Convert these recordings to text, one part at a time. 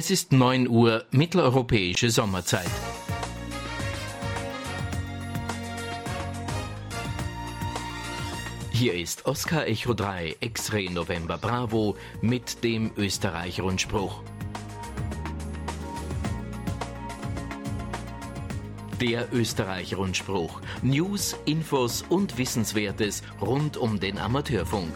Es ist 9 Uhr mitteleuropäische Sommerzeit. Hier ist Oscar Echo 3 X-Ray November Bravo mit dem Österreich-Rundspruch. Der Österreich-Rundspruch. News, Infos und Wissenswertes rund um den Amateurfunk.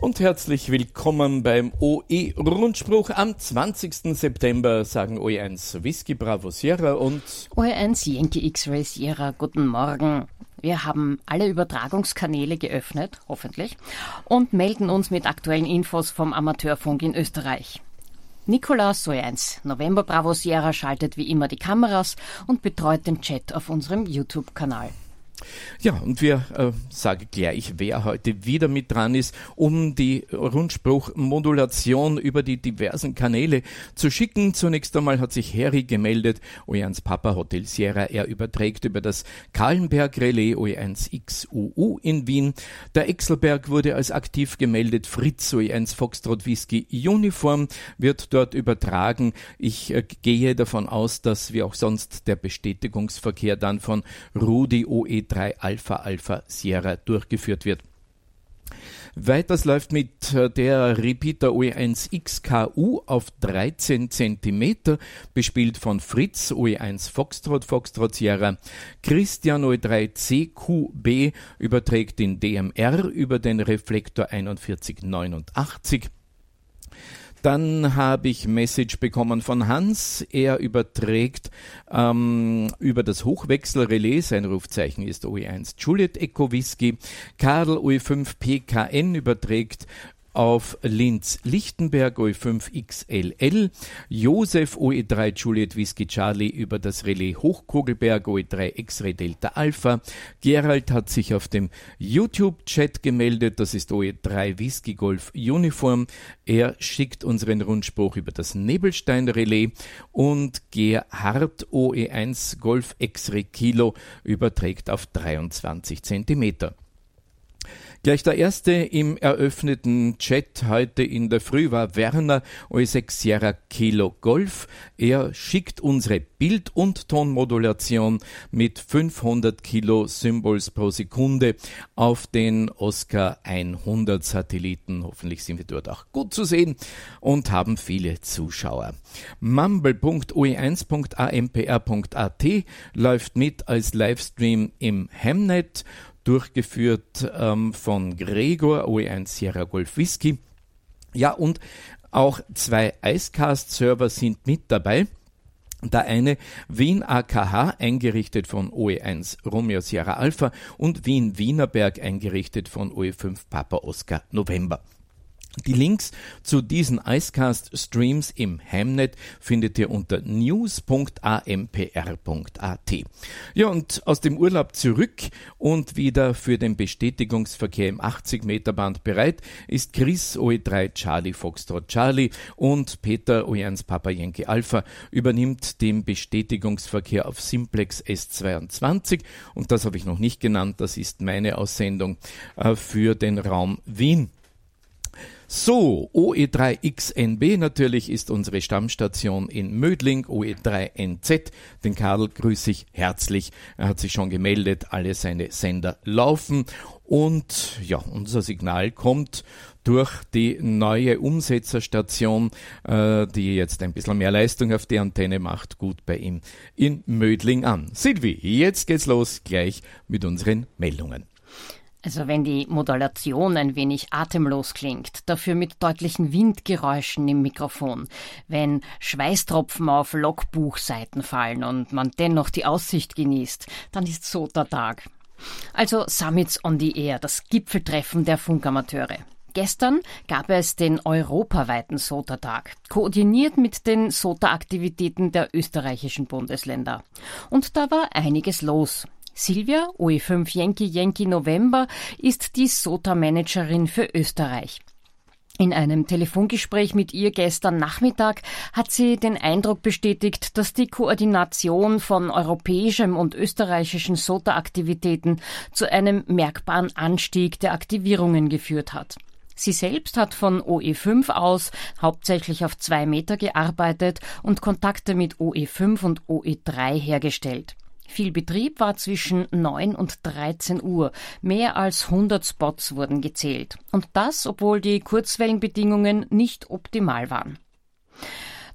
Und herzlich willkommen beim OE-Rundspruch. Am 20. September sagen OE1 Whisky Bravo Sierra und OE1 Yankee X-Ray Sierra. Guten Morgen. Wir haben alle Übertragungskanäle geöffnet, hoffentlich, und melden uns mit aktuellen Infos vom Amateurfunk in Österreich. Nikolaus OE1 November Bravo Sierra schaltet wie immer die Kameras und betreut den Chat auf unserem YouTube-Kanal. Ja, und wir äh, sage gleich, wer heute wieder mit dran ist, um die Rundspruchmodulation über die diversen Kanäle zu schicken. Zunächst einmal hat sich Harry gemeldet, OE1 Papa Hotel Sierra. Er überträgt über das Kahlenberg Relais OE1 XUU in Wien. Der Exelberg wurde als aktiv gemeldet. Fritz OE1 Foxtrot Whisky Uniform wird dort übertragen. Ich äh, gehe davon aus, dass wie auch sonst der Bestätigungsverkehr dann von Rudi OE 3 Alpha Alpha Sierra durchgeführt wird. Weiters läuft mit äh, der Repeater OE1 XKU auf 13 cm, bespielt von Fritz OE1 Foxtrot Foxtrot Sierra. Christian OE3 CQB überträgt den DMR über den Reflektor 4189. Dann habe ich Message bekommen von Hans. Er überträgt ähm, über das Hochwechselrelais, sein Rufzeichen ist OE1 Juliet Echo Whisky. Karl OE5 PKN überträgt auf Linz Lichtenberg OE5 XLL, Josef OE3 Juliet Whisky Charlie über das Relais Hochkogelberg OE3 X-Ray Delta Alpha, Gerald hat sich auf dem YouTube-Chat gemeldet, das ist OE3 Whisky Golf Uniform, er schickt unseren Rundspruch über das Nebelstein Relais und Gerhard OE1 Golf X-Ray Kilo überträgt auf 23 Zentimeter. Gleich der erste im eröffneten Chat heute in der Früh war Werner O6 Sierra Kilo Golf. Er schickt unsere Bild- und Tonmodulation mit 500 Kilo Symbols pro Sekunde auf den Oscar 100 Satelliten. Hoffentlich sind wir dort auch gut zu sehen und haben viele Zuschauer. Mumble.oe1.ampr.at läuft mit als Livestream im Hemnet durchgeführt ähm, von Gregor, OE1 Sierra Golf Whisky. Ja, und auch zwei Icecast-Server sind mit dabei. Der eine Wien AKH, eingerichtet von OE1 Romeo Sierra Alpha und Wien Wienerberg, eingerichtet von OE5 Papa Oscar November. Die Links zu diesen Icecast-Streams im Hamnet findet ihr unter news.ampr.at. Ja, und aus dem Urlaub zurück und wieder für den Bestätigungsverkehr im 80-Meter-Band bereit ist Chris OE3 Charlie Foxtrot Charlie und Peter OE1 Papa Yankee Alpha übernimmt den Bestätigungsverkehr auf Simplex S22 und das habe ich noch nicht genannt, das ist meine Aussendung äh, für den Raum Wien. So, OE3XNB natürlich ist unsere Stammstation in Mödling, OE3NZ. Den Karl grüße ich herzlich. Er hat sich schon gemeldet, alle seine Sender laufen. Und ja, unser Signal kommt durch die neue Umsetzerstation, äh, die jetzt ein bisschen mehr Leistung auf die Antenne macht, gut bei ihm in Mödling an. Silvi, jetzt geht's los gleich mit unseren Meldungen. Also wenn die Modulation ein wenig atemlos klingt, dafür mit deutlichen Windgeräuschen im Mikrofon, wenn Schweißtropfen auf Logbuchseiten fallen und man dennoch die Aussicht genießt, dann ist so der Tag. Also Summits on the Air, das Gipfeltreffen der Funkamateure. Gestern gab es den europaweiten SOTA-Tag, koordiniert mit den SOTA-Aktivitäten der österreichischen Bundesländer. Und da war einiges los. Silvia, OE5 Yankee Yankee November, ist die SOTA-Managerin für Österreich. In einem Telefongespräch mit ihr gestern Nachmittag hat sie den Eindruck bestätigt, dass die Koordination von europäischem und österreichischen SOTA-Aktivitäten zu einem merkbaren Anstieg der Aktivierungen geführt hat. Sie selbst hat von OE5 aus hauptsächlich auf zwei Meter gearbeitet und Kontakte mit OE5 und OE3 hergestellt. Viel Betrieb war zwischen 9 und 13 Uhr. Mehr als 100 Spots wurden gezählt. Und das, obwohl die Kurzwellenbedingungen nicht optimal waren.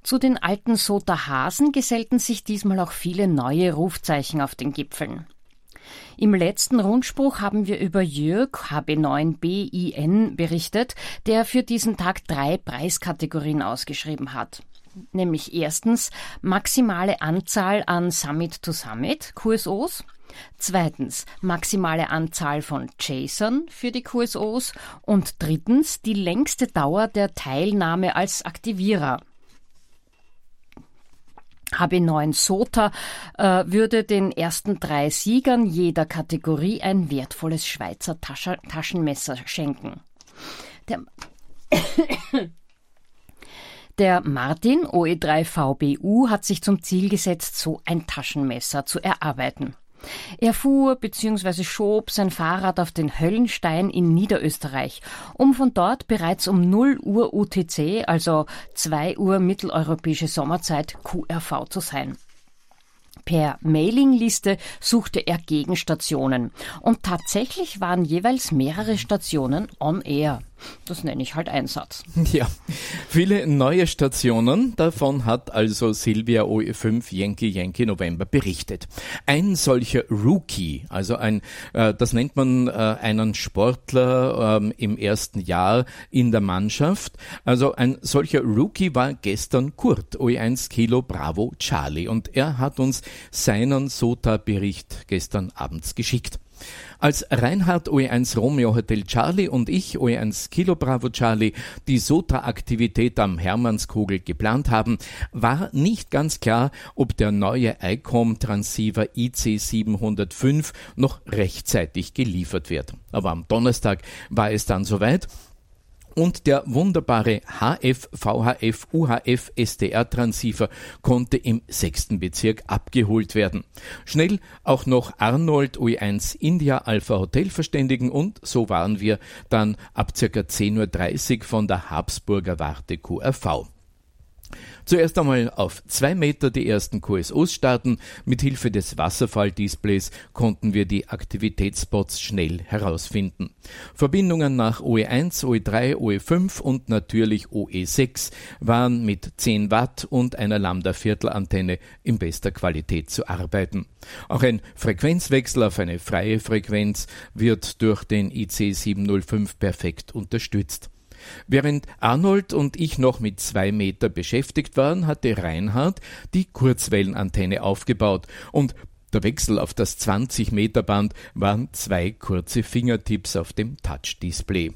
Zu den alten Sota Hasen gesellten sich diesmal auch viele neue Rufzeichen auf den Gipfeln. Im letzten Rundspruch haben wir über Jörg HB9BIN berichtet, der für diesen Tag drei Preiskategorien ausgeschrieben hat nämlich erstens maximale Anzahl an Summit to Summit QSOs, zweitens maximale Anzahl von JSON für die QSOs und drittens die längste Dauer der Teilnahme als Aktivierer. HB9 SOTA äh, würde den ersten drei Siegern jeder Kategorie ein wertvolles Schweizer Tasche Taschenmesser schenken. Der der Martin OE3 VBU hat sich zum Ziel gesetzt, so ein Taschenmesser zu erarbeiten. Er fuhr bzw. schob sein Fahrrad auf den Höllenstein in Niederösterreich, um von dort bereits um 0 Uhr UTC, also 2 Uhr mitteleuropäische Sommerzeit, QRV zu sein. Per Mailingliste suchte er Gegenstationen und tatsächlich waren jeweils mehrere Stationen on air. Das nenne ich halt Einsatz. Ja, viele neue Stationen, davon hat also Silvia OE5 Yankee Yankee November berichtet. Ein solcher Rookie, also ein, äh, das nennt man äh, einen Sportler ähm, im ersten Jahr in der Mannschaft. Also ein solcher Rookie war gestern Kurt, OE1 Kilo Bravo Charlie und er hat uns seinen SOTA-Bericht gestern abends geschickt. Als Reinhard OE1 Romeo Hotel Charlie und ich OE1 Kilo Bravo Charlie die SOTA-Aktivität am Hermannskogel geplant haben, war nicht ganz klar, ob der neue ICOM Transceiver IC705 noch rechtzeitig geliefert wird. Aber am Donnerstag war es dann soweit und der wunderbare HF, VHF, UHF SDR Transceiver konnte im sechsten Bezirk abgeholt werden. Schnell auch noch Arnold OE1 India Alpha Hotel verständigen und so waren wir dann ab circa 10.30 Uhr von der Habsburger Warte QRV. Zuerst einmal auf zwei Meter die ersten QSOs starten. Mit Hilfe des Wasserfalldisplays konnten wir die Aktivitätsspots schnell herausfinden. Verbindungen nach OE1, OE3, OE5 und natürlich OE6 waren mit 10 Watt und einer Lambda-Viertelantenne in bester Qualität zu arbeiten. Auch ein Frequenzwechsel auf eine freie Frequenz wird durch den IC 705 perfekt unterstützt. Während Arnold und ich noch mit zwei Meter beschäftigt waren, hatte Reinhard die Kurzwellenantenne aufgebaut und der Wechsel auf das 20 Meter Band waren zwei kurze Fingertipps auf dem Touch-Display.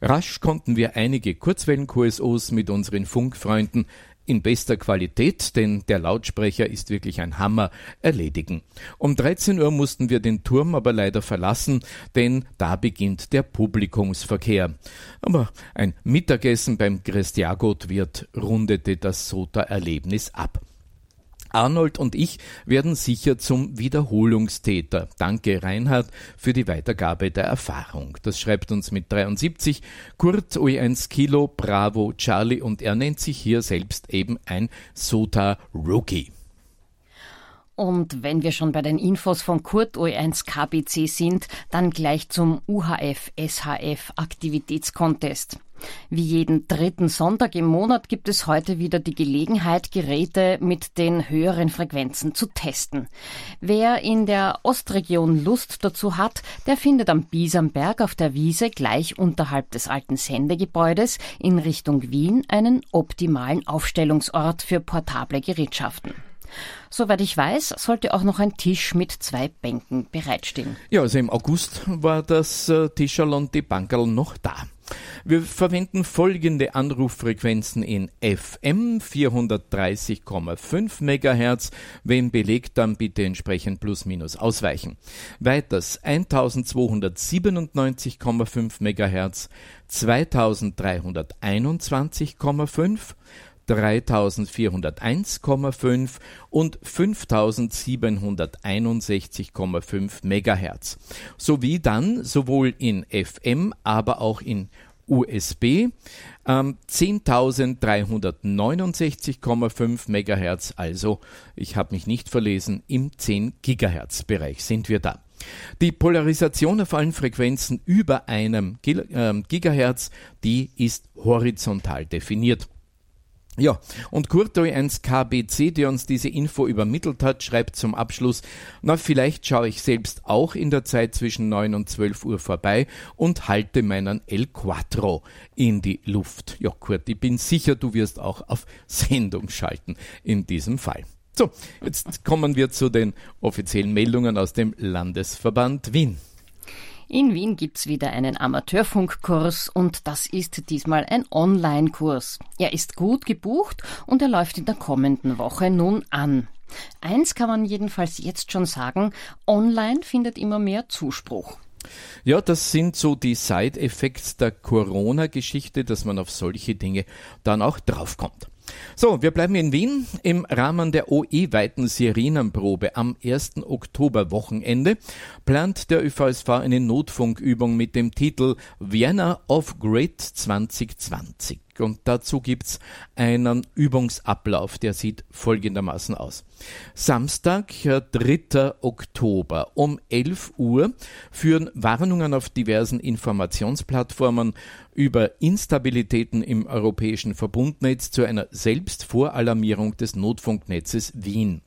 Rasch konnten wir einige Kurzwellen-QSOs mit unseren Funkfreunden in bester Qualität, denn der Lautsprecher ist wirklich ein Hammer, erledigen. Um 13 Uhr mussten wir den Turm aber leider verlassen, denn da beginnt der Publikumsverkehr. Aber ein Mittagessen beim Christiagot wird rundete das Sota-Erlebnis ab. Arnold und ich werden sicher zum Wiederholungstäter. Danke Reinhard für die Weitergabe der Erfahrung. Das schreibt uns mit 73 Kurt OE1 Kilo Bravo Charlie und er nennt sich hier selbst eben ein Sota Rookie. Und wenn wir schon bei den Infos von Kurt OE1 KBC sind, dann gleich zum UHF SHF Aktivitätskontest. Wie jeden dritten Sonntag im Monat gibt es heute wieder die Gelegenheit, Geräte mit den höheren Frequenzen zu testen. Wer in der Ostregion Lust dazu hat, der findet am Biesamberg auf der Wiese gleich unterhalb des alten Sendegebäudes in Richtung Wien einen optimalen Aufstellungsort für portable Gerätschaften. Soweit ich weiß, sollte auch noch ein Tisch mit zwei Bänken bereitstehen. Ja, also im August war das äh, Tischerl und die Bankerl noch da. Wir verwenden folgende Anruffrequenzen in FM 430,5 MHz. Wenn belegt, dann bitte entsprechend plus minus ausweichen. Weiters 1297,5 MHz, 2321,5 3401,5 und 5761,5 MHz. Sowie dann sowohl in FM, aber auch in USB ähm, 10.369,5 MHz, also ich habe mich nicht verlesen, im 10 GHz Bereich sind wir da. Die Polarisation auf allen Frequenzen über einem ähm, Gigahertz, die ist horizontal definiert. Ja, und Kurtoi1 KBC, der uns diese Info übermittelt hat, schreibt zum Abschluss, na vielleicht schaue ich selbst auch in der Zeit zwischen 9 und 12 Uhr vorbei und halte meinen El Quattro in die Luft. Ja, Kurt, ich bin sicher, du wirst auch auf Sendung schalten in diesem Fall. So, jetzt kommen wir zu den offiziellen Meldungen aus dem Landesverband Wien. In Wien gibt's wieder einen Amateurfunkkurs und das ist diesmal ein Online-Kurs. Er ist gut gebucht und er läuft in der kommenden Woche nun an. Eins kann man jedenfalls jetzt schon sagen, online findet immer mehr Zuspruch. Ja, das sind so die Side-Effects der Corona-Geschichte, dass man auf solche Dinge dann auch draufkommt. So, wir bleiben in Wien. Im Rahmen der OE-weiten Sirenenprobe am 1. Oktober-Wochenende plant der ÖVSV eine Notfunkübung mit dem Titel Vienna of Grid 2020. Und dazu gibt's einen Übungsablauf, der sieht folgendermaßen aus. Samstag, 3. Oktober um 11 Uhr führen Warnungen auf diversen Informationsplattformen über Instabilitäten im europäischen Verbundnetz zu einer Selbstvoralarmierung des Notfunknetzes Wien.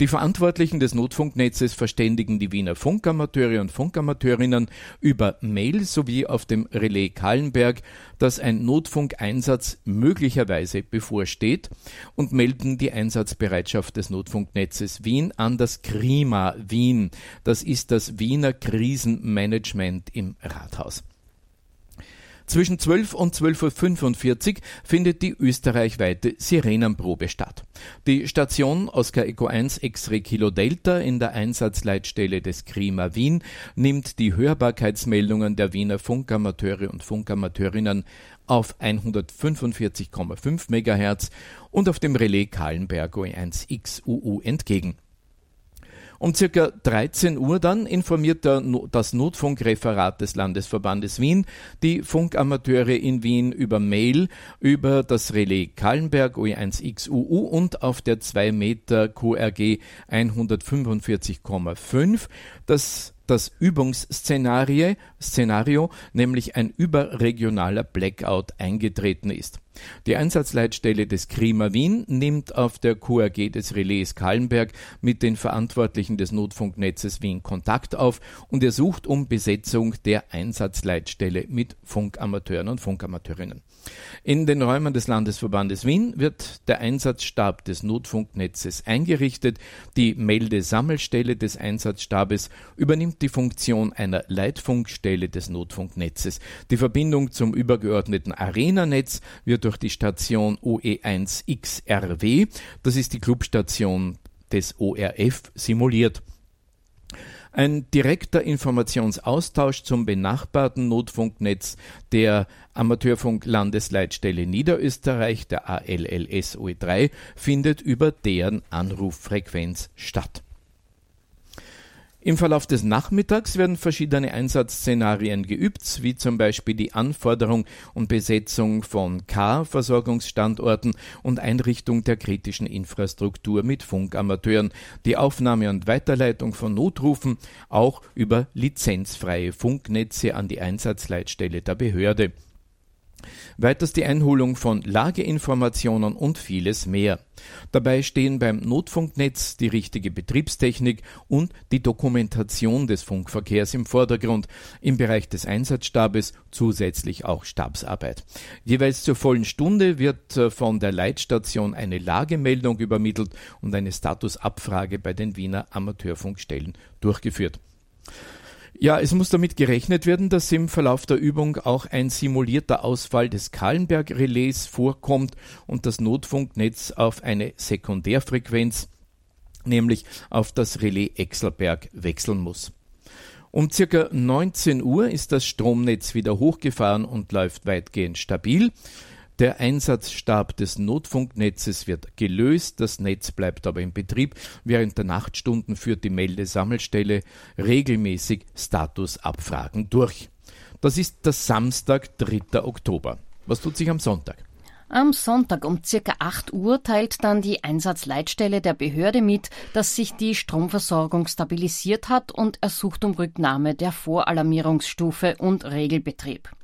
Die Verantwortlichen des Notfunknetzes verständigen die Wiener Funkamateure und Funkamateurinnen über Mail sowie auf dem Relais Kahlenberg, dass ein Notfunkeinsatz möglicherweise bevorsteht und melden die Einsatzbereitschaft des Notfunknetzes Wien an das KRIMA Wien. Das ist das Wiener Krisenmanagement im Rathaus. Zwischen 12 und 12.45 Uhr findet die österreichweite Sirenenprobe statt. Die Station Oscar Eco 1 X-Ray Kilo Delta in der Einsatzleitstelle des Klima Wien nimmt die Hörbarkeitsmeldungen der Wiener Funkamateure und Funkamateurinnen auf 145,5 MHz und auf dem Relais Kahlenberg OE1XUU entgegen. Um circa 13 Uhr dann informiert der, das Notfunkreferat des Landesverbandes Wien die Funkamateure in Wien über Mail über das Relais Kallenberg OE1XUU und auf der 2 Meter QRG 145,5 das das Übungsszenario, Szenario, nämlich ein überregionaler Blackout eingetreten ist. Die Einsatzleitstelle des Klima Wien nimmt auf der QRG des Relais Kallenberg mit den Verantwortlichen des Notfunknetzes Wien Kontakt auf und ersucht um Besetzung der Einsatzleitstelle mit Funkamateuren und Funkamateurinnen. In den Räumen des Landesverbandes Wien wird der Einsatzstab des Notfunknetzes eingerichtet. Die Meldesammelstelle des Einsatzstabes übernimmt die Funktion einer Leitfunkstelle des Notfunknetzes. Die Verbindung zum übergeordneten Arenanetz wird durch die Station OE1XRW, das ist die Clubstation des ORF, simuliert. Ein direkter Informationsaustausch zum benachbarten Notfunknetz der Amateurfunk-Landesleitstelle Niederösterreich, der ALLS OE3, findet über deren Anruffrequenz statt. Im Verlauf des Nachmittags werden verschiedene Einsatzszenarien geübt, wie zum Beispiel die Anforderung und Besetzung von K-Versorgungsstandorten und Einrichtung der kritischen Infrastruktur mit Funkamateuren, die Aufnahme und Weiterleitung von Notrufen, auch über lizenzfreie Funknetze an die Einsatzleitstelle der Behörde. Weiters die Einholung von Lageinformationen und vieles mehr. Dabei stehen beim Notfunknetz die richtige Betriebstechnik und die Dokumentation des Funkverkehrs im Vordergrund, im Bereich des Einsatzstabes zusätzlich auch Stabsarbeit. Jeweils zur vollen Stunde wird äh, von der Leitstation eine Lagemeldung übermittelt und eine Statusabfrage bei den Wiener Amateurfunkstellen durchgeführt. Ja, es muss damit gerechnet werden, dass im Verlauf der Übung auch ein simulierter Ausfall des Kahlenberg-Relais vorkommt und das Notfunknetz auf eine Sekundärfrequenz, nämlich auf das Relais Exelberg, wechseln muss. Um circa 19 Uhr ist das Stromnetz wieder hochgefahren und läuft weitgehend stabil. Der Einsatzstab des Notfunknetzes wird gelöst, das Netz bleibt aber in Betrieb. Während der Nachtstunden führt die Meldesammelstelle regelmäßig Statusabfragen durch. Das ist der Samstag, 3. Oktober. Was tut sich am Sonntag? Am Sonntag um circa 8 Uhr teilt dann die Einsatzleitstelle der Behörde mit, dass sich die Stromversorgung stabilisiert hat und ersucht um Rücknahme der Voralarmierungsstufe und Regelbetrieb.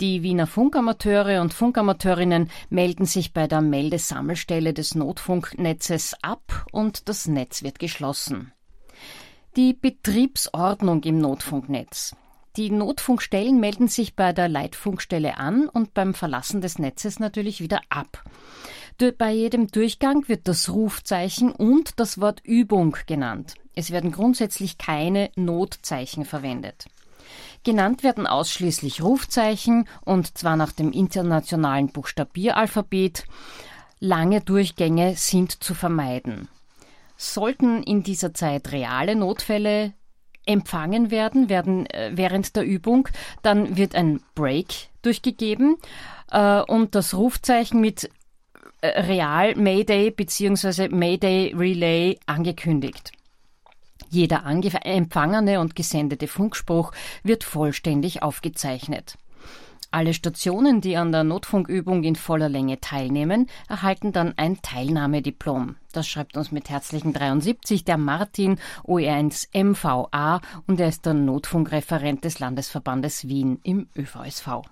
Die Wiener Funkamateure und Funkamateurinnen melden sich bei der Meldesammelstelle des Notfunknetzes ab und das Netz wird geschlossen. Die Betriebsordnung im Notfunknetz. Die Notfunkstellen melden sich bei der Leitfunkstelle an und beim Verlassen des Netzes natürlich wieder ab. Bei jedem Durchgang wird das Rufzeichen und das Wort Übung genannt. Es werden grundsätzlich keine Notzeichen verwendet. Genannt werden ausschließlich Rufzeichen und zwar nach dem internationalen Buchstabieralphabet. Lange Durchgänge sind zu vermeiden. Sollten in dieser Zeit reale Notfälle empfangen werden, werden äh, während der Übung, dann wird ein Break durchgegeben äh, und das Rufzeichen mit äh, Real Mayday bzw. Mayday Relay angekündigt. Jeder empfangene und gesendete Funkspruch wird vollständig aufgezeichnet. Alle Stationen, die an der Notfunkübung in voller Länge teilnehmen, erhalten dann ein Teilnahmediplom. Das schreibt uns mit herzlichen 73 der Martin OE1 MVA und er ist der Notfunkreferent des Landesverbandes Wien im ÖVSV.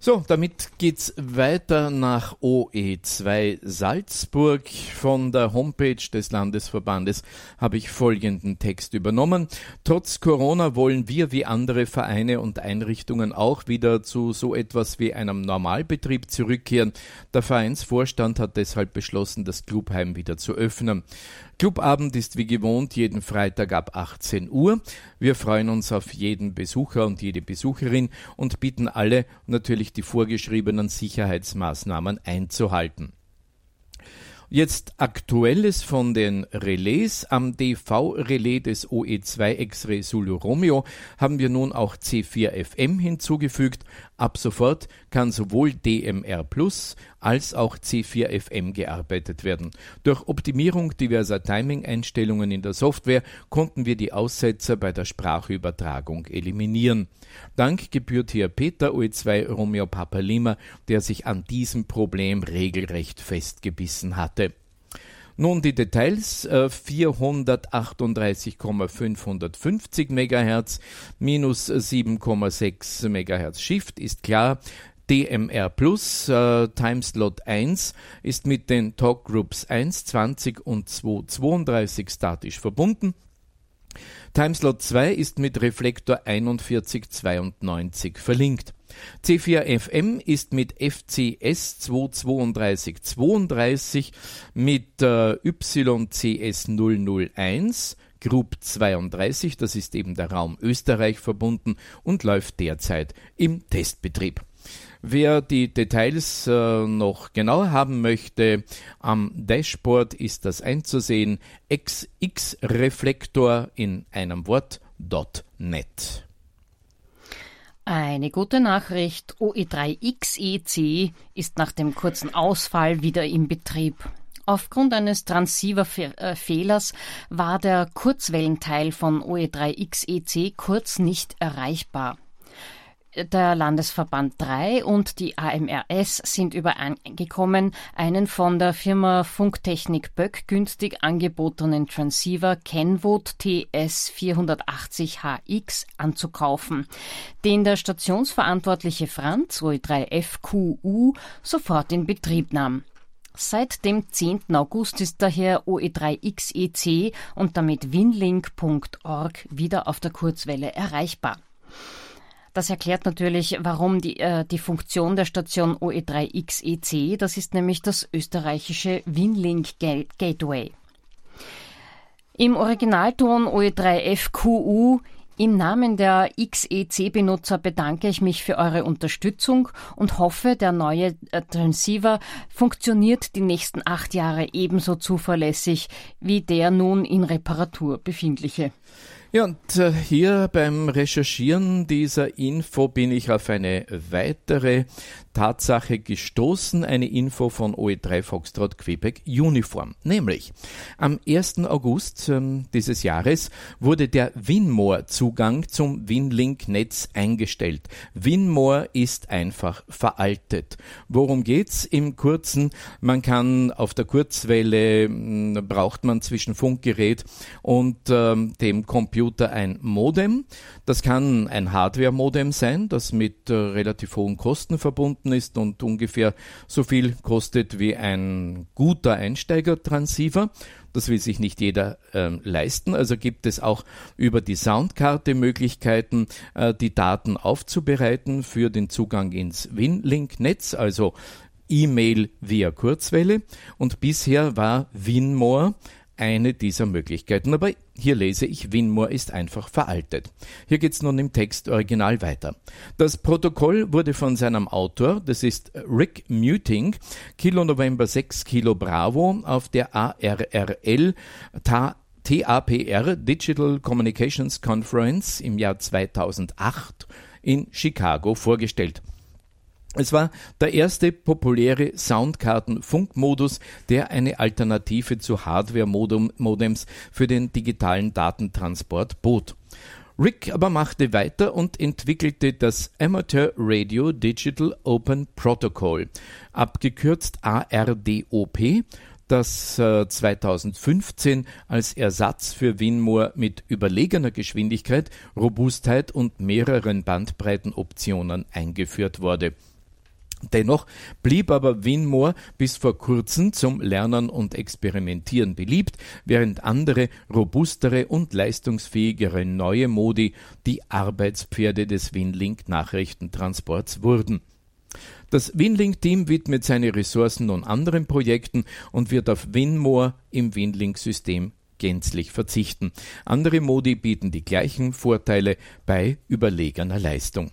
So, damit geht's weiter nach OE2 Salzburg. Von der Homepage des Landesverbandes habe ich folgenden Text übernommen. Trotz Corona wollen wir wie andere Vereine und Einrichtungen auch wieder zu so etwas wie einem Normalbetrieb zurückkehren. Der Vereinsvorstand hat deshalb beschlossen, das Clubheim wieder zu öffnen. Clubabend ist wie gewohnt jeden Freitag ab 18 Uhr. Wir freuen uns auf jeden Besucher und jede Besucherin und bitten alle natürlich die vorgeschriebenen Sicherheitsmaßnahmen einzuhalten. Jetzt Aktuelles von den Relais. Am DV-Relais des OE2 X-Ray Sulu Romeo haben wir nun auch C4FM hinzugefügt. Ab sofort kann sowohl DMR Plus als auch C4FM gearbeitet werden. Durch Optimierung diverser Timing-Einstellungen in der Software konnten wir die Aussetzer bei der Sprachübertragung eliminieren. Dank gebührt hier Peter OE2 Romeo Papa Lima, der sich an diesem Problem regelrecht festgebissen hatte. Nun die Details. Äh, 438,550 MHz minus 7,6 MHz Shift ist klar. DMR Plus äh, Timeslot 1 ist mit den Talk Groups 1, 20 und 232 statisch verbunden. Timeslot 2 ist mit Reflektor 4192 verlinkt. C4FM ist mit FCS 23232 mit äh, YCS 001 Group 32, das ist eben der Raum Österreich verbunden und läuft derzeit im Testbetrieb. Wer die Details äh, noch genauer haben möchte, am Dashboard ist das einzusehen. XX-Reflektor in einem Wort .net. Eine gute Nachricht. OE3XEC ist nach dem kurzen Ausfall wieder im Betrieb. Aufgrund eines Transceiver-Fehlers war der Kurzwellenteil von OE3XEC kurz nicht erreichbar. Der Landesverband 3 und die AMRS sind übereingekommen, einen von der Firma Funktechnik Böck günstig angebotenen Transceiver Kenwood TS480HX anzukaufen, den der stationsverantwortliche Franz OE3FQU sofort in Betrieb nahm. Seit dem 10. August ist daher OE3XEC und damit winlink.org wieder auf der Kurzwelle erreichbar. Das erklärt natürlich, warum die, äh, die Funktion der Station OE3XEC, das ist nämlich das österreichische Winlink Gateway. Im Originalton OE3FQU im Namen der XEC-Benutzer bedanke ich mich für eure Unterstützung und hoffe, der neue äh, Transceiver funktioniert die nächsten acht Jahre ebenso zuverlässig wie der nun in Reparatur befindliche. Ja, und äh, hier beim Recherchieren dieser Info bin ich auf eine weitere Tatsache gestoßen, eine Info von OE3 Foxtrot Quebec Uniform. Nämlich am 1. August ähm, dieses Jahres wurde der Winmore-Zugang zum Winlink-Netz eingestellt. Winmore ist einfach veraltet. Worum geht's im Kurzen? Man kann auf der Kurzwelle, mh, hm, braucht man zwischen Funkgerät und ähm, dem Computer ein Modem. Das kann ein Hardware-Modem sein, das mit äh, relativ hohen Kosten verbunden verbunden ist und ungefähr so viel kostet wie ein guter Einsteiger-Transceiver. Das will sich nicht jeder äh, leisten. Also gibt es auch über die Soundkarte Möglichkeiten, äh, die Daten aufzubereiten für den Zugang ins WinLink-Netz, also E-Mail via Kurzwelle. Und bisher war Winmore eine dieser Möglichkeiten. Aber hier lese ich, Winmore ist einfach veraltet. Hier geht's nun im Text original weiter. Das Protokoll wurde von seinem Autor, das ist Rick Muting, Kilo November 6 Kilo Bravo auf der ARRL TAPR Digital Communications Conference im Jahr 2008 in Chicago vorgestellt. Es war der erste populäre Soundkarten-Funkmodus, der eine Alternative zu Hardware-Modems für den digitalen Datentransport bot. Rick aber machte weiter und entwickelte das Amateur Radio Digital Open Protocol, abgekürzt ARDOP, das äh, 2015 als Ersatz für Winmore mit überlegener Geschwindigkeit, Robustheit und mehreren Bandbreitenoptionen eingeführt wurde. Dennoch blieb aber Winmore bis vor kurzem zum Lernen und Experimentieren beliebt, während andere robustere und leistungsfähigere neue Modi die Arbeitspferde des Winlink-Nachrichtentransports wurden. Das Winlink-Team widmet seine Ressourcen nun anderen Projekten und wird auf Winmore im Winlink-System gänzlich verzichten. Andere Modi bieten die gleichen Vorteile bei überlegener Leistung.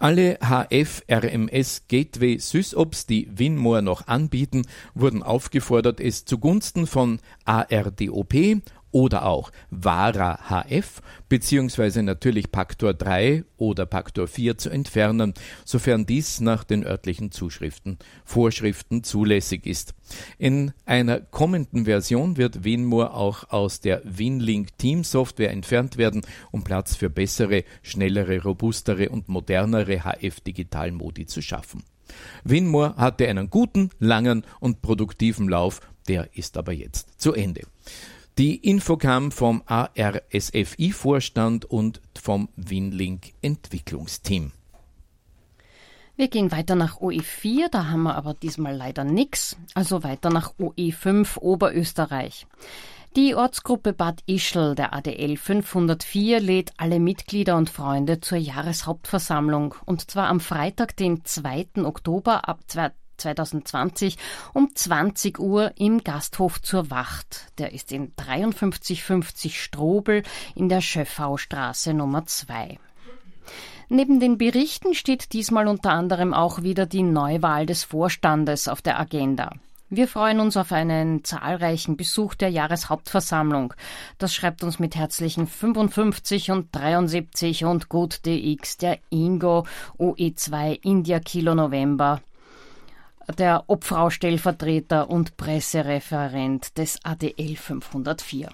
Alle HF-RMS Gateway SysOps, die Winmore noch anbieten, wurden aufgefordert, es zugunsten von ARDOP oder auch Vara HF beziehungsweise natürlich Paktor 3 oder Paktor 4 zu entfernen, sofern dies nach den örtlichen Zuschriften, Vorschriften zulässig ist. In einer kommenden Version wird WinMore auch aus der WinLink Team Software entfernt werden, um Platz für bessere, schnellere, robustere und modernere HF-Digital-Modi zu schaffen. WinMore hatte einen guten, langen und produktiven Lauf, der ist aber jetzt zu Ende. Die Info kam vom ARSFI-Vorstand und vom Winlink Entwicklungsteam. Wir gehen weiter nach OE4, da haben wir aber diesmal leider nichts, also weiter nach OE5 Oberösterreich. Die Ortsgruppe Bad Ischl der ADL 504 lädt alle Mitglieder und Freunde zur Jahreshauptversammlung und zwar am Freitag, den 2. Oktober ab 2020 um 20 Uhr im Gasthof zur Wacht. Der ist in 5350 Strobel in der Schöffaustraße Nummer 2. Neben den Berichten steht diesmal unter anderem auch wieder die Neuwahl des Vorstandes auf der Agenda. Wir freuen uns auf einen zahlreichen Besuch der Jahreshauptversammlung. Das schreibt uns mit herzlichen 55 und 73 und gut DX der Ingo OE2 India Kilo November der Obfrau-Stellvertreter und Pressereferent des ADL 504.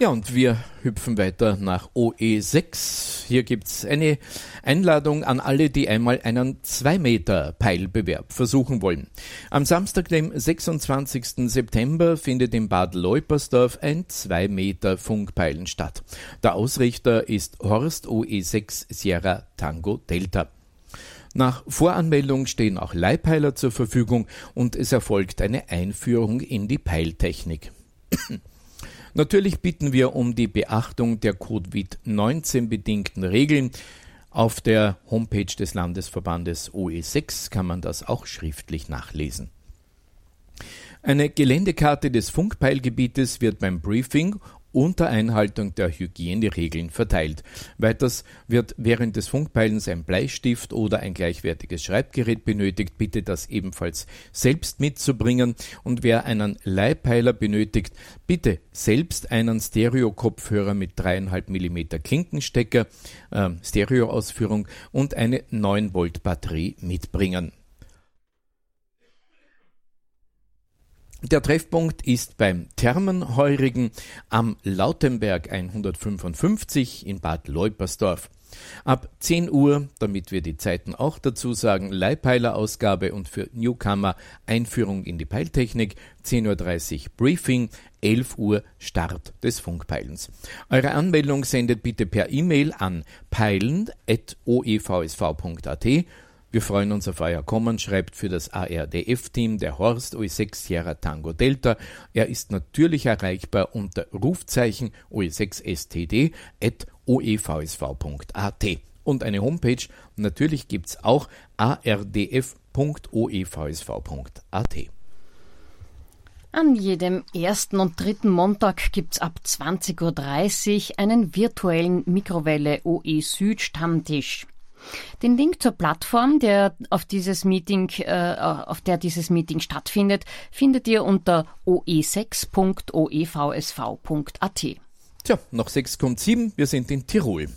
Ja, und wir hüpfen weiter nach OE6. Hier gibt's eine Einladung an alle, die einmal einen 2-Meter-Peilbewerb versuchen wollen. Am Samstag, dem 26. September, findet in Bad Leupersdorf ein 2-Meter-Funkpeilen statt. Der Ausrichter ist Horst OE6 Sierra Tango Delta. Nach Voranmeldung stehen auch Leihpeiler zur Verfügung und es erfolgt eine Einführung in die Peiltechnik. Natürlich bitten wir um die Beachtung der Covid-19 bedingten Regeln. Auf der Homepage des Landesverbandes OE6 kann man das auch schriftlich nachlesen. Eine Geländekarte des Funkpeilgebietes wird beim Briefing unter Einhaltung der Hygieneregeln verteilt. Weiters wird während des Funkpeilens ein Bleistift oder ein gleichwertiges Schreibgerät benötigt. Bitte das ebenfalls selbst mitzubringen. Und wer einen Leihpeiler benötigt, bitte selbst einen Stereo-Kopfhörer mit dreieinhalb Millimeter Klinkenstecker, äh, Stereoausführung und eine 9 Volt Batterie mitbringen. Der Treffpunkt ist beim Thermenheurigen am Lautenberg 155 in Bad Leupersdorf. Ab 10 Uhr, damit wir die Zeiten auch dazu sagen, Leihpeiler-Ausgabe und für Newcomer Einführung in die Peiltechnik, 10.30 Uhr Briefing, 11 Uhr Start des Funkpeilens. Eure Anmeldung sendet bitte per E-Mail an peilen.oevsv.at wir freuen uns auf euer Kommen, schreibt für das ARDF-Team der Horst OE6 Sierra Tango Delta. Er ist natürlich erreichbar unter Rufzeichen OE6STD at oevsv.at. Und eine Homepage, natürlich gibt's auch ardf.oevsv.at. An jedem ersten und dritten Montag gibt's ab 20.30 Uhr einen virtuellen Mikrowelle OE Süd Stammtisch. Den Link zur Plattform, der auf dieses Meeting, äh, auf der dieses Meeting stattfindet, findet ihr unter oe6.oevsv.at. Tja, noch 6 kommt 7, wir sind in Tirol.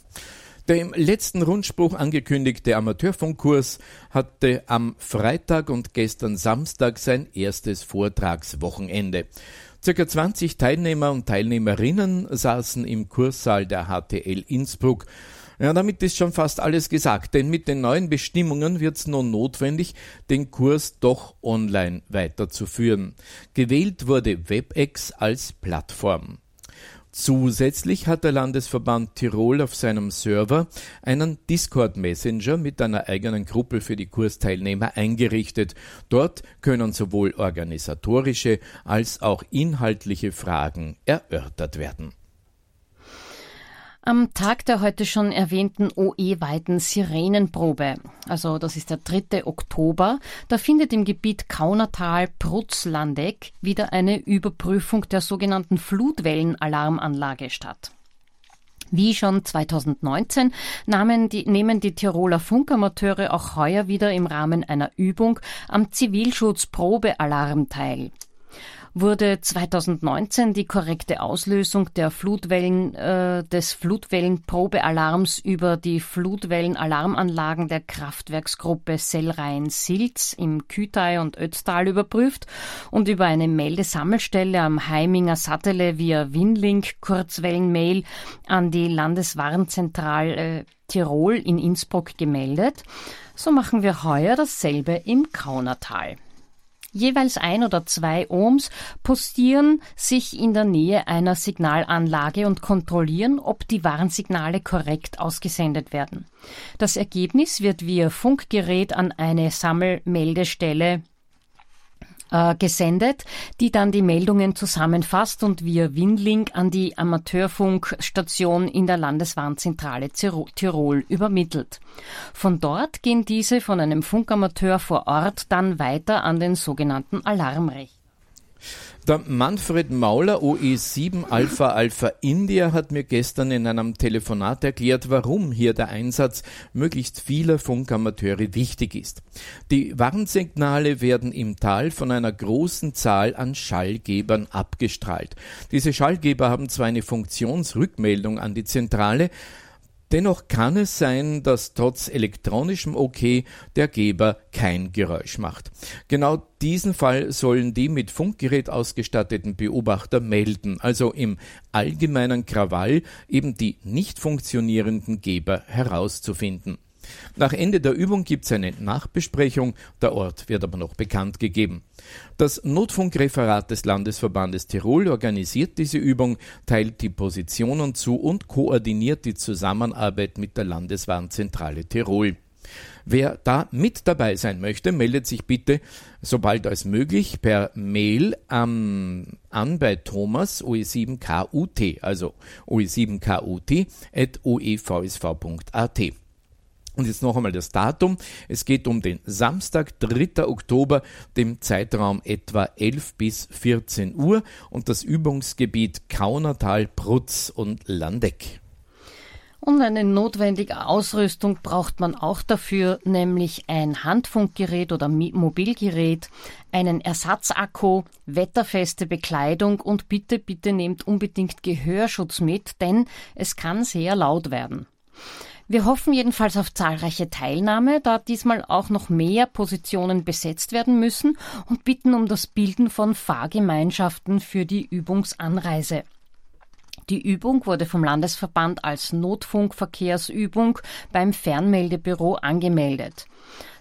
Der im letzten Rundspruch angekündigte Amateurfunkkurs hatte am Freitag und gestern Samstag sein erstes Vortragswochenende. Circa 20 Teilnehmer und Teilnehmerinnen saßen im Kurssaal der HTL Innsbruck ja, damit ist schon fast alles gesagt, denn mit den neuen Bestimmungen wird es nun notwendig, den Kurs doch online weiterzuführen. Gewählt wurde WebEx als Plattform. Zusätzlich hat der Landesverband Tirol auf seinem Server einen Discord-Messenger mit einer eigenen Gruppe für die Kursteilnehmer eingerichtet. Dort können sowohl organisatorische als auch inhaltliche Fragen erörtert werden. Am Tag der heute schon erwähnten OE-weiten Sirenenprobe, also das ist der 3. Oktober, da findet im Gebiet Kaunertal-Prutz-Landeck wieder eine Überprüfung der sogenannten Flutwellenalarmanlage statt. Wie schon 2019 nahmen die, nehmen die Tiroler Funkamateure auch heuer wieder im Rahmen einer Übung am Zivilschutzprobealarm teil wurde 2019 die korrekte Auslösung der Flutwellen, äh, des Flutwellenprobealarms über die Flutwellenalarmanlagen der Kraftwerksgruppe Sellrhein-Silz im Kütei und Ötztal überprüft und über eine Meldesammelstelle am Heiminger Sattele via Winlink Kurzwellenmail an die Landeswarnzentrale Tirol in Innsbruck gemeldet. So machen wir heuer dasselbe im Kaunertal. Jeweils ein oder zwei Ohms postieren sich in der Nähe einer Signalanlage und kontrollieren, ob die Warnsignale korrekt ausgesendet werden. Das Ergebnis wird via Funkgerät an eine Sammelmeldestelle äh, gesendet, die dann die Meldungen zusammenfasst und via Winlink an die Amateurfunkstation in der Landeswarnzentrale Tirol übermittelt. Von dort gehen diese von einem Funkamateur vor Ort dann weiter an den sogenannten Alarmrechner. Der Manfred Mauler, OE7 Alpha Alpha India, hat mir gestern in einem Telefonat erklärt, warum hier der Einsatz möglichst vieler Funkamateure wichtig ist. Die Warnsignale werden im Tal von einer großen Zahl an Schallgebern abgestrahlt. Diese Schallgeber haben zwar eine Funktionsrückmeldung an die Zentrale, Dennoch kann es sein, dass trotz elektronischem OK der Geber kein Geräusch macht. Genau diesen Fall sollen die mit Funkgerät ausgestatteten Beobachter melden, also im allgemeinen Krawall eben die nicht funktionierenden Geber herauszufinden. Nach Ende der Übung gibt es eine Nachbesprechung, der Ort wird aber noch bekannt gegeben. Das Notfunkreferat des Landesverbandes Tirol organisiert diese Übung, teilt die Positionen zu und koordiniert die Zusammenarbeit mit der Landeswarnzentrale Tirol. Wer da mit dabei sein möchte, meldet sich bitte sobald als möglich per Mail ähm, an bei Thomas OE7KUT, also OE7KUT at oevsv.at. Und jetzt noch einmal das Datum. Es geht um den Samstag, 3. Oktober, dem Zeitraum etwa 11 bis 14 Uhr und das Übungsgebiet Kaunertal, Prutz und Landeck. Und eine notwendige Ausrüstung braucht man auch dafür, nämlich ein Handfunkgerät oder Mobilgerät, einen Ersatzakku, wetterfeste Bekleidung und bitte, bitte nehmt unbedingt Gehörschutz mit, denn es kann sehr laut werden. Wir hoffen jedenfalls auf zahlreiche Teilnahme, da diesmal auch noch mehr Positionen besetzt werden müssen und bitten um das Bilden von Fahrgemeinschaften für die Übungsanreise. Die Übung wurde vom Landesverband als Notfunkverkehrsübung beim Fernmeldebüro angemeldet.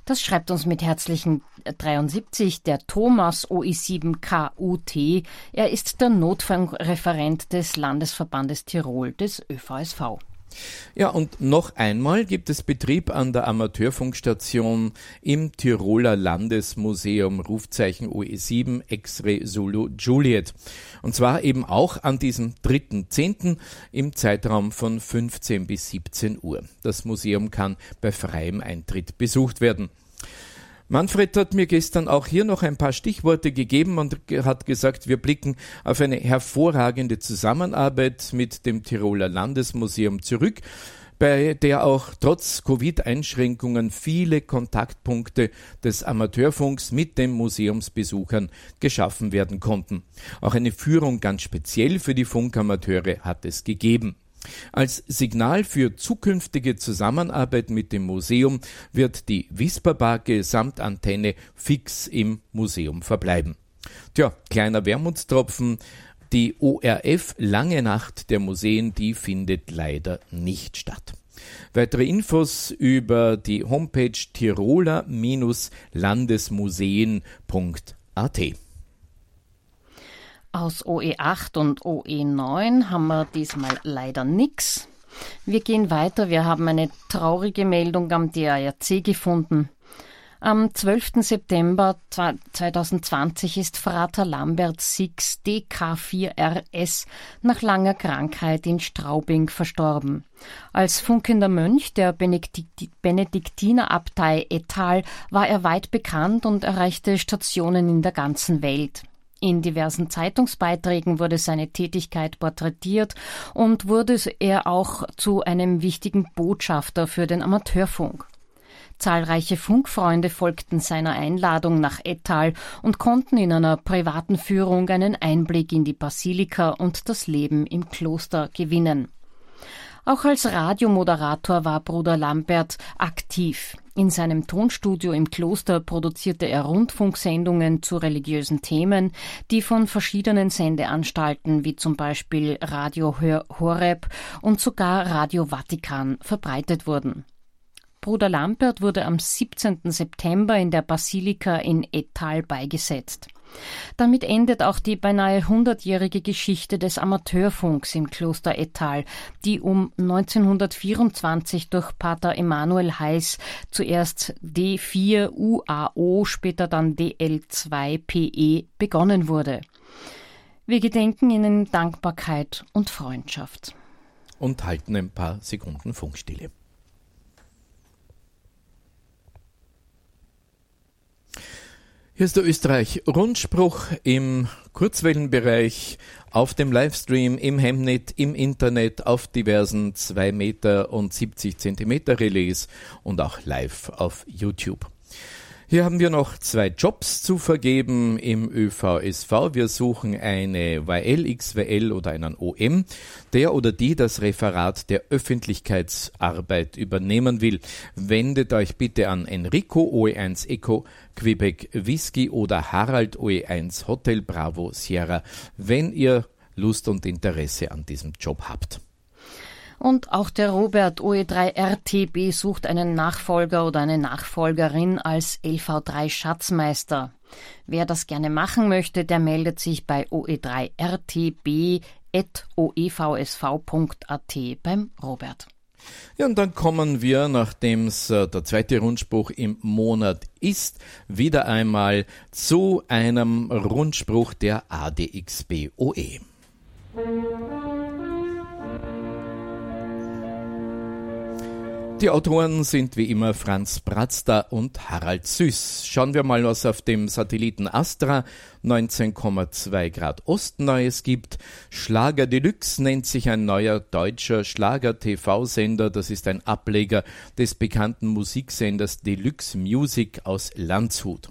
Das schreibt uns mit herzlichen 73 der Thomas OI7KUT. Er ist der Notfunkreferent des Landesverbandes Tirol des ÖVSV. Ja, und noch einmal gibt es Betrieb an der Amateurfunkstation im Tiroler Landesmuseum Rufzeichen OE7 X-Ray Zulu Juliet. Und zwar eben auch an diesem 3.10. im Zeitraum von 15 bis 17 Uhr. Das Museum kann bei freiem Eintritt besucht werden. Manfred hat mir gestern auch hier noch ein paar Stichworte gegeben und hat gesagt, wir blicken auf eine hervorragende Zusammenarbeit mit dem Tiroler Landesmuseum zurück, bei der auch trotz Covid-Einschränkungen viele Kontaktpunkte des Amateurfunks mit den Museumsbesuchern geschaffen werden konnten. Auch eine Führung ganz speziell für die Funkamateure hat es gegeben. Als Signal für zukünftige Zusammenarbeit mit dem Museum wird die Wisperbarke samt Antenne fix im Museum verbleiben. Tja, kleiner Wermutstropfen. Die ORF Lange Nacht der Museen, die findet leider nicht statt. Weitere Infos über die Homepage tiroler-landesmuseen.at. Aus OE8 und OE9 haben wir diesmal leider nichts. Wir gehen weiter. Wir haben eine traurige Meldung am DARC gefunden. Am 12. September 2020 ist Frater Lambert Six DK4RS nach langer Krankheit in Straubing verstorben. Als funkender Mönch der Benediktinerabtei Etal war er weit bekannt und erreichte Stationen in der ganzen Welt. In diversen Zeitungsbeiträgen wurde seine Tätigkeit porträtiert und wurde er auch zu einem wichtigen Botschafter für den Amateurfunk. Zahlreiche Funkfreunde folgten seiner Einladung nach Ettal und konnten in einer privaten Führung einen Einblick in die Basilika und das Leben im Kloster gewinnen. Auch als Radiomoderator war Bruder Lambert aktiv. In seinem Tonstudio im Kloster produzierte er Rundfunksendungen zu religiösen Themen, die von verschiedenen Sendeanstalten wie zum Beispiel Radio Horeb und sogar Radio Vatikan verbreitet wurden. Bruder Lambert wurde am 17. September in der Basilika in Ettal beigesetzt. Damit endet auch die beinahe hundertjährige Geschichte des Amateurfunks im Kloster Ettal, die um 1924 durch Pater Emanuel Heiß zuerst D4UAO, später dann DL2PE begonnen wurde. Wir gedenken ihnen Dankbarkeit und Freundschaft. Und halten ein paar Sekunden Funkstille. Hier ist der Österreich Rundspruch im Kurzwellenbereich, auf dem Livestream, im Hemnet, im Internet, auf diversen 2 Meter und 70 Zentimeter Relais und auch live auf YouTube. Hier haben wir noch zwei Jobs zu vergeben im ÖVSV. Wir suchen eine YL, XWL oder einen OM, der oder die das Referat der Öffentlichkeitsarbeit übernehmen will. Wendet euch bitte an Enrico OE1 Eco Quebec Whisky oder Harald OE1 Hotel Bravo Sierra, wenn ihr Lust und Interesse an diesem Job habt. Und auch der Robert OE3RTB sucht einen Nachfolger oder eine Nachfolgerin als LV3 Schatzmeister. Wer das gerne machen möchte, der meldet sich bei oe3rtb.oevsv.at beim Robert. Ja, und dann kommen wir, nachdem es äh, der zweite Rundspruch im Monat ist, wieder einmal zu einem Rundspruch der ADXBOE. Die Autoren sind wie immer Franz Bratzda und Harald Süß. Schauen wir mal, was auf dem Satelliten Astra 19,2 Grad Ost Neues gibt. Schlager Deluxe nennt sich ein neuer deutscher Schlager-TV-Sender. Das ist ein Ableger des bekannten Musiksenders Deluxe Music aus Landshut.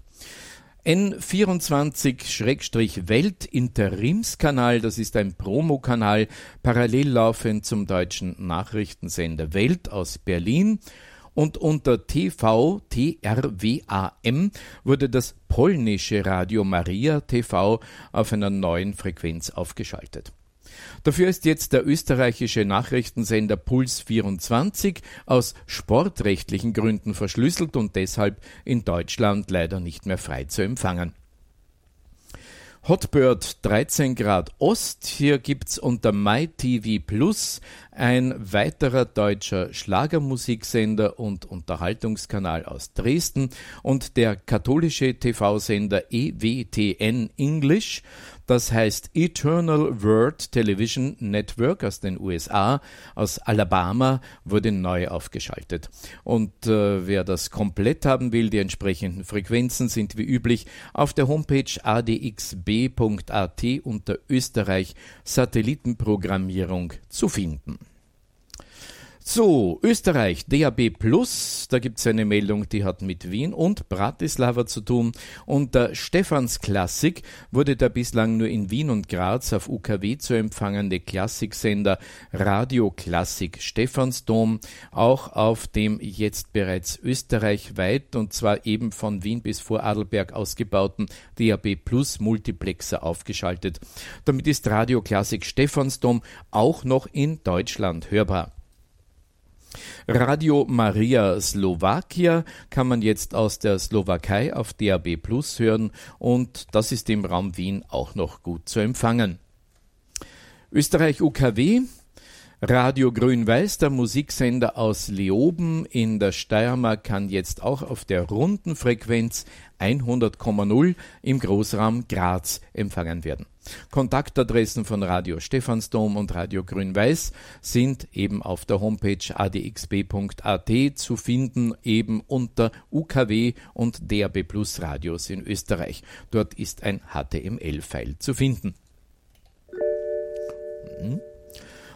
N24-Welt Interimskanal, das ist ein Promokanal, parallel laufend zum deutschen Nachrichtensender Welt aus Berlin. Und unter TV TRWAM wurde das polnische Radio Maria TV auf einer neuen Frequenz aufgeschaltet. Dafür ist jetzt der österreichische Nachrichtensender Puls 24 aus sportrechtlichen Gründen verschlüsselt und deshalb in Deutschland leider nicht mehr frei zu empfangen. Hotbird 13 Grad Ost. Hier gibt's unter MyTV Plus ein weiterer deutscher Schlagermusiksender und Unterhaltungskanal aus Dresden und der katholische TV-Sender EWTN English das heißt Eternal Word Television Network aus den USA, aus Alabama, wurde neu aufgeschaltet. Und äh, wer das komplett haben will, die entsprechenden Frequenzen sind wie üblich auf der Homepage adxb.at unter Österreich Satellitenprogrammierung zu finden. So, Österreich, DAB Plus, da gibt's eine Meldung, die hat mit Wien und Bratislava zu tun. Und der Stephansklassik wurde der bislang nur in Wien und Graz auf UKW zu empfangende Klassiksender Radio Klassik Stephansdom auch auf dem jetzt bereits österreichweit und zwar eben von Wien bis Vorarlberg ausgebauten DAB Plus Multiplexer aufgeschaltet. Damit ist Radio Klassik Stephansdom auch noch in Deutschland hörbar. Radio Maria Slowakia kann man jetzt aus der Slowakei auf DAB Plus hören und das ist im Raum Wien auch noch gut zu empfangen. Österreich UKW Radio Grün-Weiß, der Musiksender aus Leoben in der Steiermark, kann jetzt auch auf der runden Frequenz 100,0 im Großraum Graz empfangen werden. Kontaktadressen von Radio Stephansdom und Radio Grün-Weiß sind eben auf der Homepage adxb.at zu finden, eben unter UKW und DAB Plus Radios in Österreich. Dort ist ein HTML-File zu finden. Hm.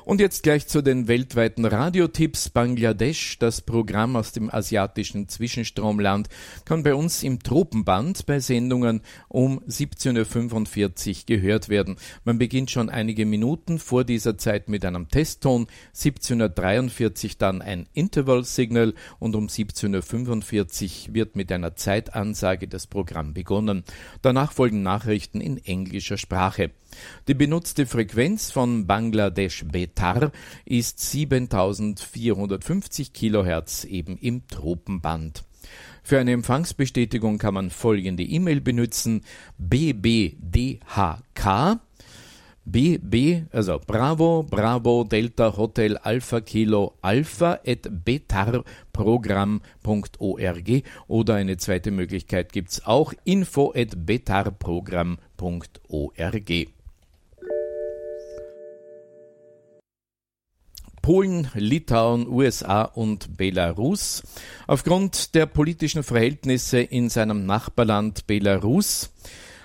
Und jetzt gleich zu den weltweiten Radiotipps. Bangladesch, das Programm aus dem asiatischen Zwischenstromland, kann bei uns im Tropenband bei Sendungen um 17.45 Uhr gehört werden. Man beginnt schon einige Minuten vor dieser Zeit mit einem Testton, 17.43 Uhr dann ein Interval Signal und um 17.45 Uhr wird mit einer Zeitansage das Programm begonnen. Danach folgen Nachrichten in englischer Sprache. Die benutzte Frequenz von Bangladesch Betar ist 7450 Kilohertz eben im Tropenband. Für eine Empfangsbestätigung kann man folgende E-Mail benutzen: bbdhk BB, also Bravo, Bravo, Delta, Hotel, Alpha, Kilo, Alpha at betarprogramm.org oder eine zweite Möglichkeit gibt es auch info at betarprogramm.org. Polen, Litauen, USA und Belarus. Aufgrund der politischen Verhältnisse in seinem Nachbarland Belarus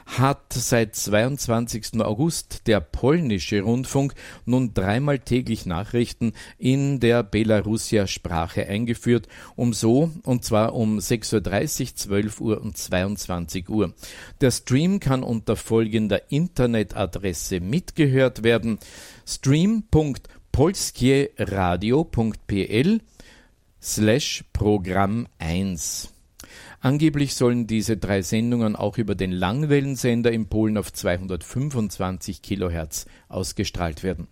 hat seit 22. August der polnische Rundfunk nun dreimal täglich Nachrichten in der Belarusier Sprache eingeführt, um so, und zwar um 6.30 Uhr, 12 Uhr und 22 Uhr. Der Stream kann unter folgender Internetadresse mitgehört werden stream.com polskieradio.pl slash Programm 1. Angeblich sollen diese drei Sendungen auch über den Langwellensender in Polen auf 225 Kilohertz ausgestrahlt werden.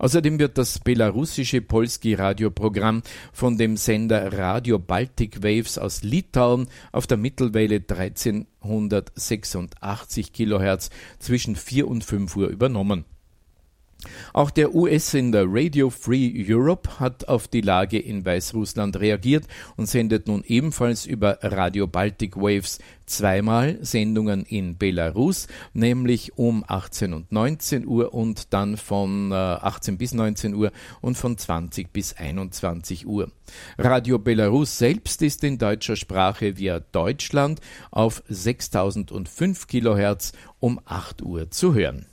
Außerdem wird das belarussische Polski Radioprogramm von dem Sender Radio Baltic Waves aus Litauen auf der Mittelwelle 1386 Kilohertz zwischen 4 und 5 Uhr übernommen. Auch der US-Sender Radio Free Europe hat auf die Lage in Weißrussland reagiert und sendet nun ebenfalls über Radio Baltic Waves zweimal Sendungen in Belarus, nämlich um 18 und 19 Uhr und dann von 18 äh, bis 19 Uhr und von 20 bis 21 Uhr. Radio Belarus selbst ist in deutscher Sprache via Deutschland auf 6005 Kilohertz um 8 Uhr zu hören.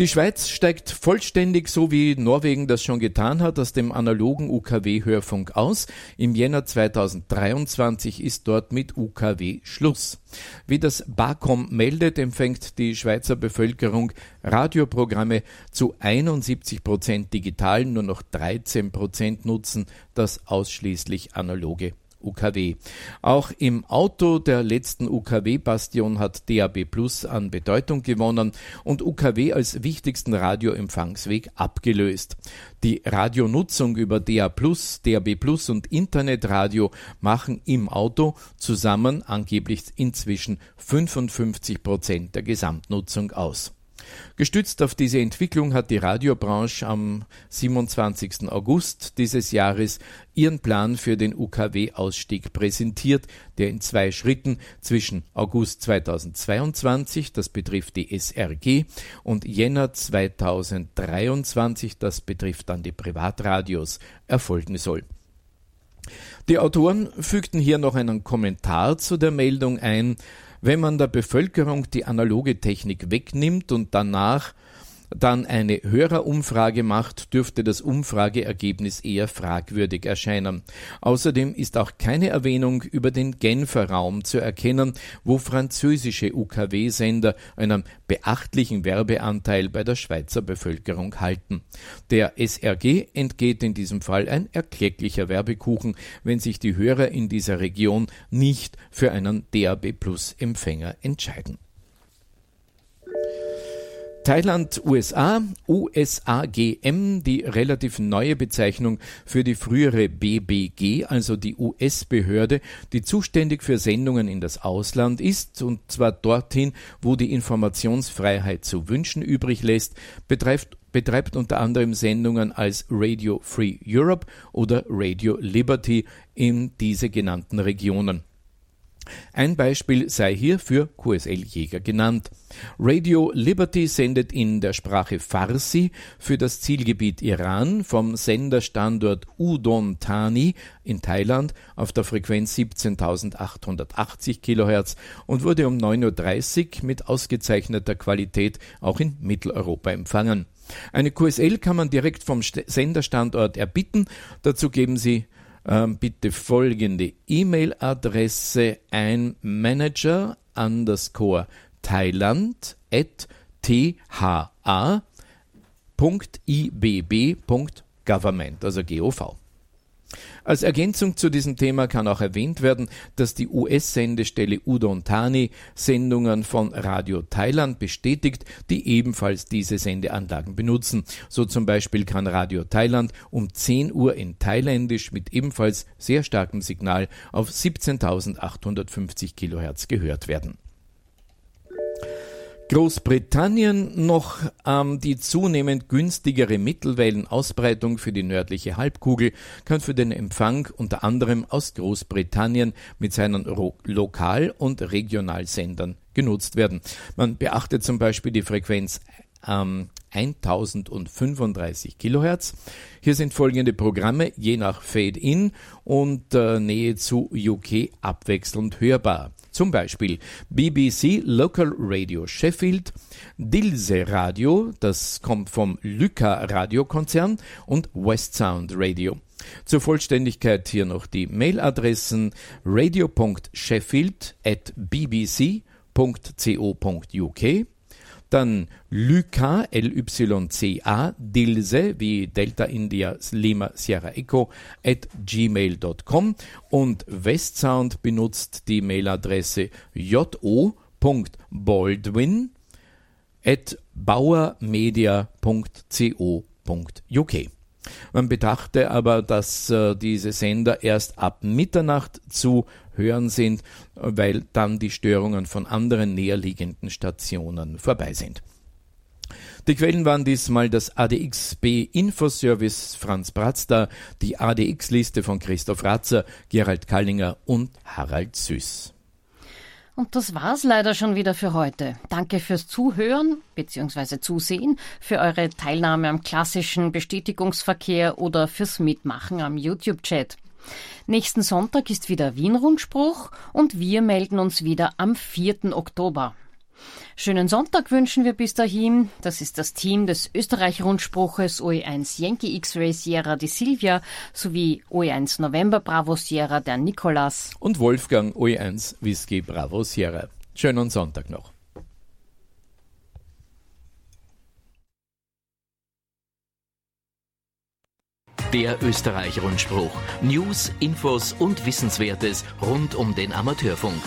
Die Schweiz steigt vollständig, so wie Norwegen das schon getan hat, aus dem analogen UKW-Hörfunk aus. Im Jänner 2023 ist dort mit UKW Schluss. Wie das BAKOM meldet, empfängt die Schweizer Bevölkerung Radioprogramme zu 71 Prozent digital, nur noch 13 Prozent nutzen das ausschließlich analoge UKW. Auch im Auto der letzten UKW-Bastion hat DAB Plus an Bedeutung gewonnen und UKW als wichtigsten Radioempfangsweg abgelöst. Die Radionutzung über DA Plus, DAB Plus und Internetradio machen im Auto zusammen angeblich inzwischen 55 Prozent der Gesamtnutzung aus. Gestützt auf diese Entwicklung hat die Radiobranche am 27. August dieses Jahres ihren Plan für den UKW-Ausstieg präsentiert, der in zwei Schritten zwischen August 2022, das betrifft die SRG, und Jänner 2023, das betrifft dann die Privatradios, erfolgen soll. Die Autoren fügten hier noch einen Kommentar zu der Meldung ein, wenn man der Bevölkerung die analoge Technik wegnimmt und danach dann eine Hörerumfrage macht, dürfte das Umfrageergebnis eher fragwürdig erscheinen. Außerdem ist auch keine Erwähnung über den Genfer Raum zu erkennen, wo französische UKW-Sender einen beachtlichen Werbeanteil bei der Schweizer Bevölkerung halten. Der SRG entgeht in diesem Fall ein erklecklicher Werbekuchen, wenn sich die Hörer in dieser Region nicht für einen DAB Plus Empfänger entscheiden. Thailand, USA, USAGM, die relativ neue Bezeichnung für die frühere BBG, also die US-Behörde, die zuständig für Sendungen in das Ausland ist, und zwar dorthin, wo die Informationsfreiheit zu wünschen übrig lässt, betreibt betreibt unter anderem Sendungen als Radio Free Europe oder Radio Liberty in diese genannten Regionen. Ein Beispiel sei hier für QSL-Jäger genannt. Radio Liberty sendet in der Sprache Farsi für das Zielgebiet Iran vom Senderstandort Udon Thani in Thailand auf der Frequenz 17.880 kHz und wurde um 9.30 Uhr mit ausgezeichneter Qualität auch in Mitteleuropa empfangen. Eine QSL kann man direkt vom Senderstandort erbitten. Dazu geben Sie ähm, bitte folgende E-Mail-Adresse ein Manager underscore Thailand at tha.ibb.government, also GOV. Als Ergänzung zu diesem Thema kann auch erwähnt werden, dass die US-Sendestelle Udon Thani Sendungen von Radio Thailand bestätigt, die ebenfalls diese Sendeanlagen benutzen. So zum Beispiel kann Radio Thailand um 10 Uhr in Thailändisch mit ebenfalls sehr starkem Signal auf 17.850 Kilohertz gehört werden. Großbritannien noch ähm, die zunehmend günstigere Mittelwellenausbreitung für die nördliche Halbkugel kann für den Empfang unter anderem aus Großbritannien mit seinen Ro Lokal- und Regionalsendern genutzt werden. Man beachtet zum Beispiel die Frequenz ähm, 1035 Kilohertz. Hier sind folgende Programme je nach Fade-in und äh, Nähe zu UK abwechselnd hörbar. Zum Beispiel BBC Local Radio Sheffield, Dilse Radio, das kommt vom Lyca Radiokonzern und West Sound Radio. Zur Vollständigkeit hier noch die Mailadressen radio.sheffield at bbc.co.uk dann Lyca, L-Y-C-A, Dilse, wie Delta India Lima Sierra Echo, at gmail.com und Westsound benutzt die Mailadresse jo.baldwin at bauermedia.co.uk. Man bedachte aber, dass äh, diese Sender erst ab Mitternacht zu hören sind, weil dann die Störungen von anderen näherliegenden Stationen vorbei sind. Die Quellen waren diesmal das ADXB Infoservice Franz Bratzda, die ADX-Liste von Christoph Ratzer, Gerald Kallinger und Harald Süß. Und das war's leider schon wieder für heute. Danke fürs Zuhören bzw. Zusehen, für eure Teilnahme am klassischen Bestätigungsverkehr oder fürs Mitmachen am YouTube-Chat. Nächsten Sonntag ist wieder Wien-Rundspruch und wir melden uns wieder am 4. Oktober. Schönen Sonntag wünschen wir bis dahin. Das ist das Team des Österreich-Rundspruches OE1 Yankee X-Ray Sierra die Silvia sowie OE1 November Bravo Sierra der Nikolas. Und Wolfgang OE1 Whisky Bravo Sierra. Schönen Sonntag noch. Der Österreich-Rundspruch. News, Infos und Wissenswertes rund um den Amateurfunk.